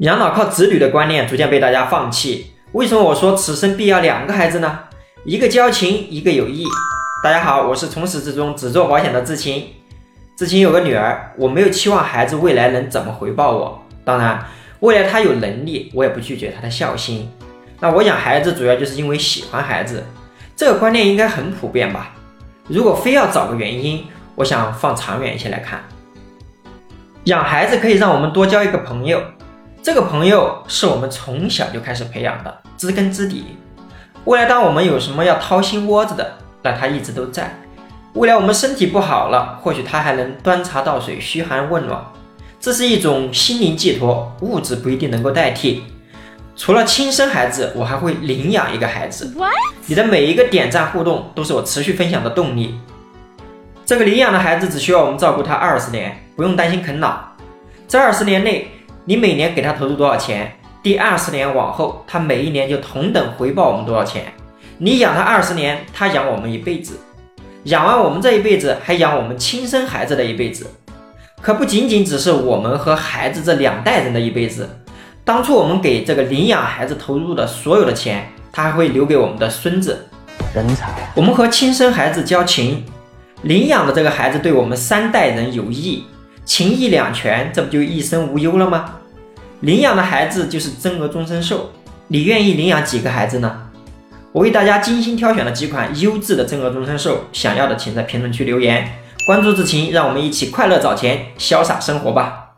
养老靠子女的观念逐渐被大家放弃。为什么我说此生必要两个孩子呢？一个交情，一个友谊。大家好，我是从始至终只做保险的知青。知青有个女儿，我没有期望孩子未来能怎么回报我。当然，未来他有能力，我也不拒绝他的孝心。那我养孩子主要就是因为喜欢孩子，这个观念应该很普遍吧？如果非要找个原因，我想放长远一些来看。养孩子可以让我们多交一个朋友。这个朋友是我们从小就开始培养的，知根知底。未来当我们有什么要掏心窝子的，那他一直都在。未来我们身体不好了，或许他还能端茶倒水、嘘寒问暖。这是一种心灵寄托，物质不一定能够代替。除了亲生孩子，我还会领养一个孩子。你的每一个点赞互动都是我持续分享的动力。这个领养的孩子只需要我们照顾他二十年，不用担心啃老。这二十年内。你每年给他投入多少钱？第二十年往后，他每一年就同等回报我们多少钱？你养他二十年，他养我们一辈子，养完我们这一辈子，还养我们亲生孩子的一辈子，可不仅仅只是我们和孩子这两代人的一辈子。当初我们给这个领养孩子投入的所有的钱，他还会留给我们的孙子。人才，我们和亲生孩子交情，领养的这个孩子对我们三代人有益。情义两全，这不就一生无忧了吗？领养的孩子就是增额终身寿，你愿意领养几个孩子呢？我为大家精心挑选了几款优质的增额终身寿，想要的请在评论区留言，关注志勤，让我们一起快乐找钱，潇洒生活吧。